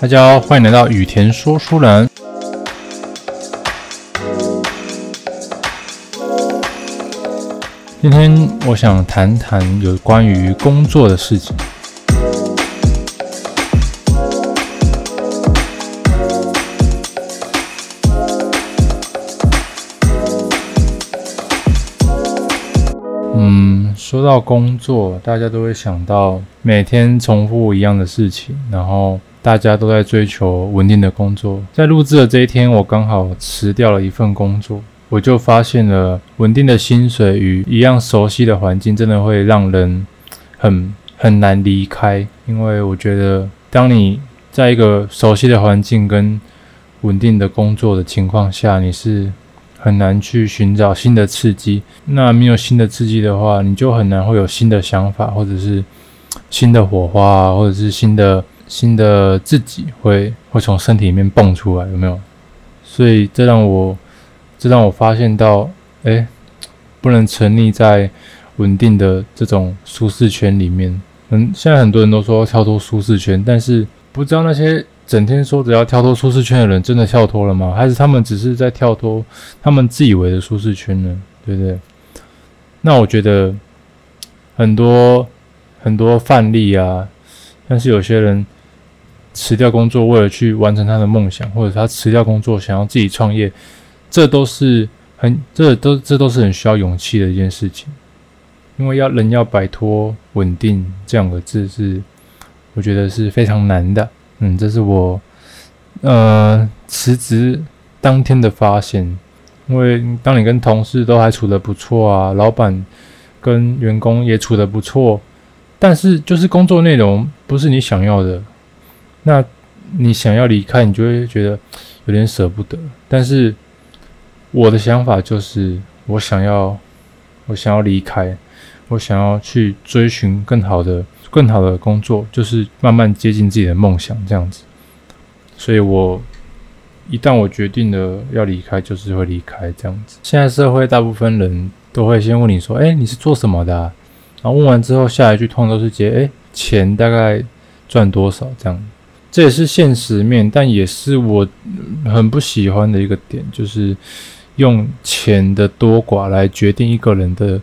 大家好，欢迎来到雨田说书人。今天我想谈谈有关于工作的事情。嗯，说到工作，大家都会想到每天重复一样的事情，然后大家都在追求稳定的工作。在录制的这一天，我刚好辞掉了一份工作。我就发现了稳定的薪水与一样熟悉的环境，真的会让人很很难离开。因为我觉得，当你在一个熟悉的环境跟稳定的工作的情况下，你是很难去寻找新的刺激。那没有新的刺激的话，你就很难会有新的想法，或者是新的火花，或者是新的新的自己会会从身体里面蹦出来，有没有？所以这让我。这让我发现到，哎，不能沉溺在稳定的这种舒适圈里面。嗯，现在很多人都说跳脱舒适圈，但是不知道那些整天说着要跳脱舒适圈的人，真的跳脱了吗？还是他们只是在跳脱他们自以为的舒适圈呢？对不对？那我觉得很多很多范例啊，但是有些人辞掉工作，为了去完成他的梦想，或者他辞掉工作，想要自己创业。这都是很，这都这都是很需要勇气的一件事情，因为要人要摆脱稳定这两个字是，我觉得是非常难的。嗯，这是我呃辞职当天的发现，因为当你跟同事都还处得不错啊，老板跟员工也处得不错，但是就是工作内容不是你想要的，那你想要离开，你就会觉得有点舍不得，但是。我的想法就是，我想要，我想要离开，我想要去追寻更好的、更好的工作，就是慢慢接近自己的梦想这样子。所以，我一旦我决定了要离开，就是会离开这样子。现在社会大部分人都会先问你说：“哎，你是做什么的？”然后问完之后，下一句通常都是接：“哎，钱大概赚多少？”这样，这也是现实面，但也是我很不喜欢的一个点，就是。用钱的多寡来决定一个人的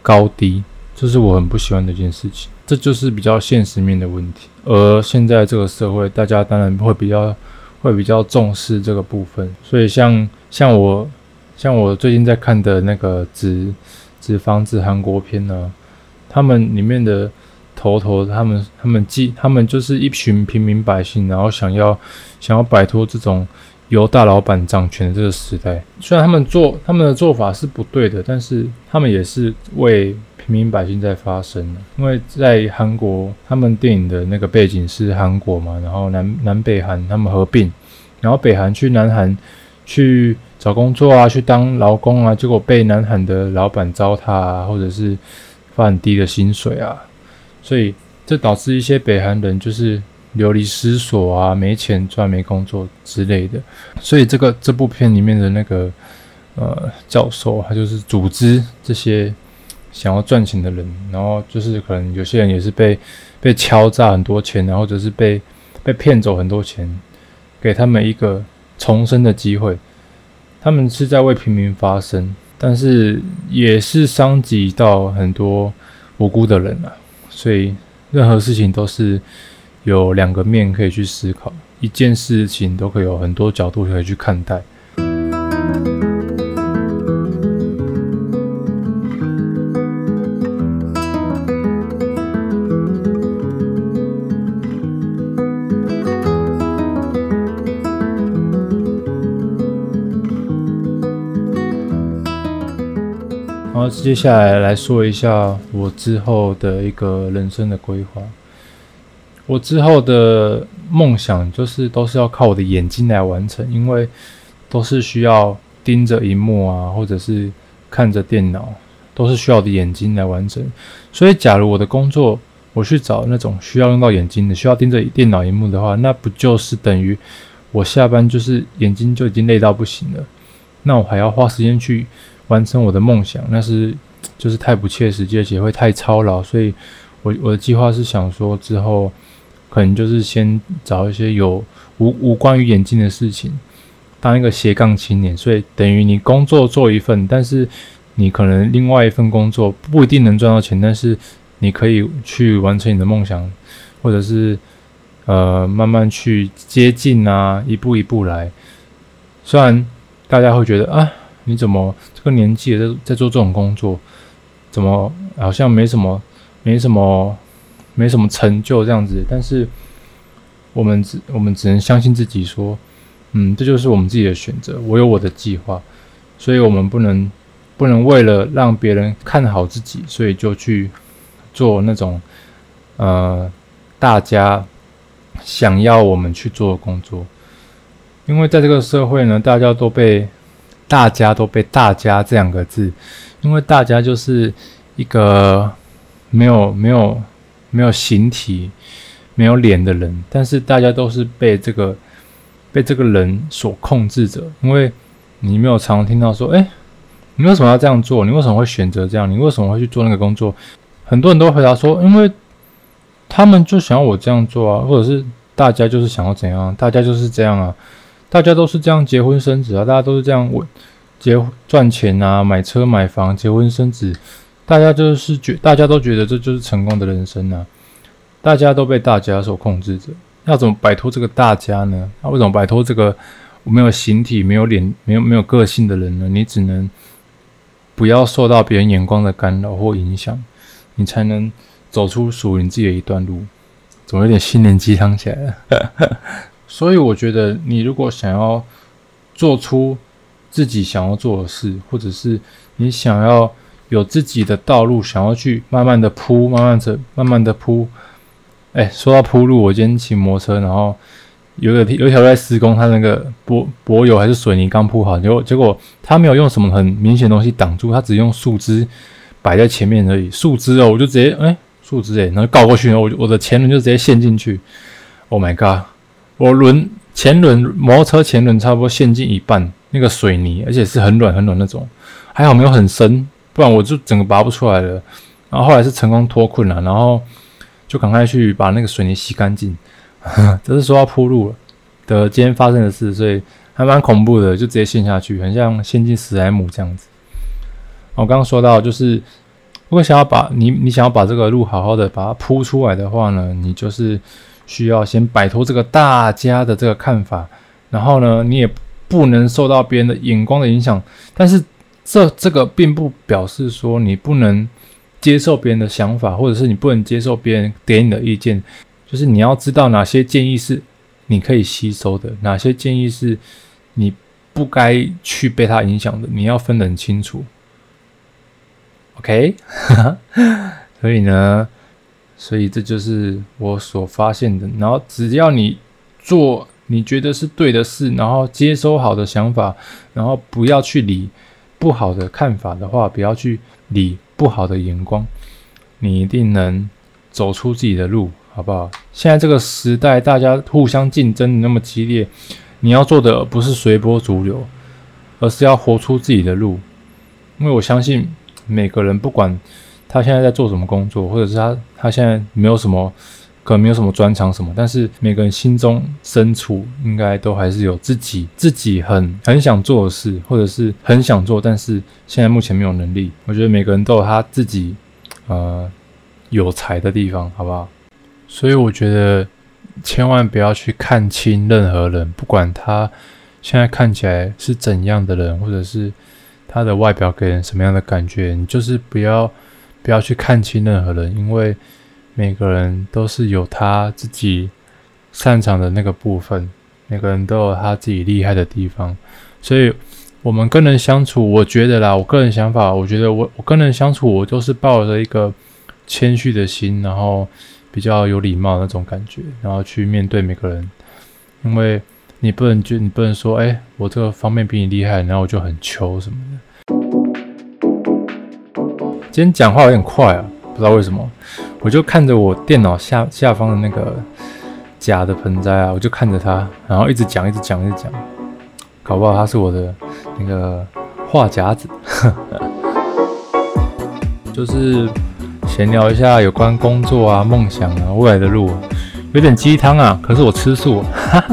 高低，这是我很不喜欢的一件事情。这就是比较现实面的问题。而现在这个社会，大家当然会比较会比较重视这个部分。所以像像我像我最近在看的那个纸纸房子韩国片呢，他们里面的头头，他们他们既他们就是一群平民百姓，然后想要想要摆脱这种。由大老板掌权的这个时代，虽然他们做他们的做法是不对的，但是他们也是为平民百姓在发声因为在韩国，他们电影的那个背景是韩国嘛，然后南南北韩他们合并，然后北韩去南韩去找工作啊，去当劳工啊，结果被南韩的老板糟蹋啊，或者是发很低的薪水啊，所以这导致一些北韩人就是。流离失所啊，没钱赚，没工作之类的。所以这个这部片里面的那个呃教授，他就是组织这些想要赚钱的人，然后就是可能有些人也是被被敲诈很多钱，然后或者是被被骗走很多钱，给他们一个重生的机会。他们是在为平民发声，但是也是伤及到很多无辜的人啊。所以任何事情都是。有两个面可以去思考，一件事情都可以有很多角度可以去看待。然后接下来来说一下我之后的一个人生的规划。我之后的梦想就是都是要靠我的眼睛来完成，因为都是需要盯着荧幕啊，或者是看着电脑，都是需要我的眼睛来完成。所以，假如我的工作我去找那种需要用到眼睛的，需要盯着电脑荧幕的话，那不就是等于我下班就是眼睛就已经累到不行了？那我还要花时间去完成我的梦想，那是就是太不切实际，而且会太操劳。所以，我我的计划是想说之后。可能就是先找一些有无无关于眼镜的事情，当一个斜杠青年。所以等于你工作做一份，但是你可能另外一份工作不一定能赚到钱，但是你可以去完成你的梦想，或者是呃慢慢去接近啊，一步一步来。虽然大家会觉得啊，你怎么这个年纪在在做这种工作，怎么好像没什么没什么没什么成就这样子？但是我们只我们只能相信自己，说嗯，这就是我们自己的选择。我有我的计划，所以我们不能不能为了让别人看好自己，所以就去做那种呃大家想要我们去做的工作。因为在这个社会呢，大家都被大家都被大家这两个字，因为大家就是一个没有没有没有形体、没有脸的人，但是大家都是被这个被这个人所控制着。因为你没有常听到说，哎，你为什么要这样做？你为什么会选择这样？你为什么会去做那个工作？很多人都回答说，因为他们就想要我这样做啊，或者是大家就是想要怎样，大家就是这样啊。大家都是这样结婚生子啊，大家都是这样稳结赚钱啊，买车买房，结婚生子，大家就是觉，大家都觉得这就是成功的人生啊。大家都被大家所控制着，要怎么摆脱这个大家呢？那为什么摆脱这个没有形体、没有脸、没有没有个性的人呢？你只能不要受到别人眼光的干扰或影响，你才能走出属于你自己的一段路。怎么有点心灵鸡汤起来了？所以我觉得，你如果想要做出自己想要做的事，或者是你想要有自己的道路，想要去慢慢的铺，慢慢的、慢慢的铺。哎，说到铺路，我今天骑摩托车，然后有个有一条在施工，它那个柏柏油还是水泥刚铺好，结果结果他没有用什么很明显的东西挡住，他只用树枝摆在前面而已。树枝哦，我就直接哎，树枝哎，然后告过去，我我的前轮就直接陷进去。Oh my god！我轮前轮摩托车前轮差不多陷进一半，那个水泥，而且是很软很软那种，还好没有很深，不然我就整个拔不出来了。然后后来是成功脱困了，然后就赶快去把那个水泥洗干净。这是说要铺路了的今天发生的事，所以还蛮恐怖的，就直接陷下去，很像陷进史莱姆这样子。我刚刚说到，就是如果想要把你你想要把这个路好好的把它铺出来的话呢，你就是。需要先摆脱这个大家的这个看法，然后呢，你也不能受到别人的眼光的影响。但是这这个并不表示说你不能接受别人的想法，或者是你不能接受别人给你的意见。就是你要知道哪些建议是你可以吸收的，哪些建议是你不该去被他影响的，你要分得很清楚。OK，所以呢。所以这就是我所发现的。然后只要你做你觉得是对的事，然后接收好的想法，然后不要去理不好的看法的话，不要去理不好的眼光，你一定能走出自己的路，好不好？现在这个时代，大家互相竞争那么激烈，你要做的不是随波逐流，而是要活出自己的路。因为我相信每个人不管。他现在在做什么工作，或者是他他现在没有什么，可能没有什么专长什么，但是每个人心中深处应该都还是有自己自己很很想做的事，或者是很想做，但是现在目前没有能力。我觉得每个人都有他自己呃有才的地方，好不好？所以我觉得千万不要去看清任何人，不管他现在看起来是怎样的人，或者是他的外表给人什么样的感觉，你就是不要。不要去看清任何人，因为每个人都是有他自己擅长的那个部分，每个人都有他自己厉害的地方。所以，我们跟人相处，我觉得啦，我个人想法，我觉得我我跟人相处，我都是抱着一个谦虚的心，然后比较有礼貌那种感觉，然后去面对每个人。因为你不能就你不能说，哎，我这个方面比你厉害，然后我就很求什么的。今天讲话有点快啊，不知道为什么，我就看着我电脑下下方的那个假的盆栽啊，我就看着它，然后一直讲，一直讲，一直讲，搞不好它是我的那个话夹子，就是闲聊一下有关工作啊、梦想啊、未来的路，有点鸡汤啊，可是我吃素。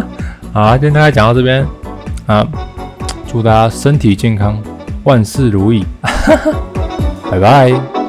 好，今天大概讲到这边。啊，祝大家身体健康，万事如意，Bye bye.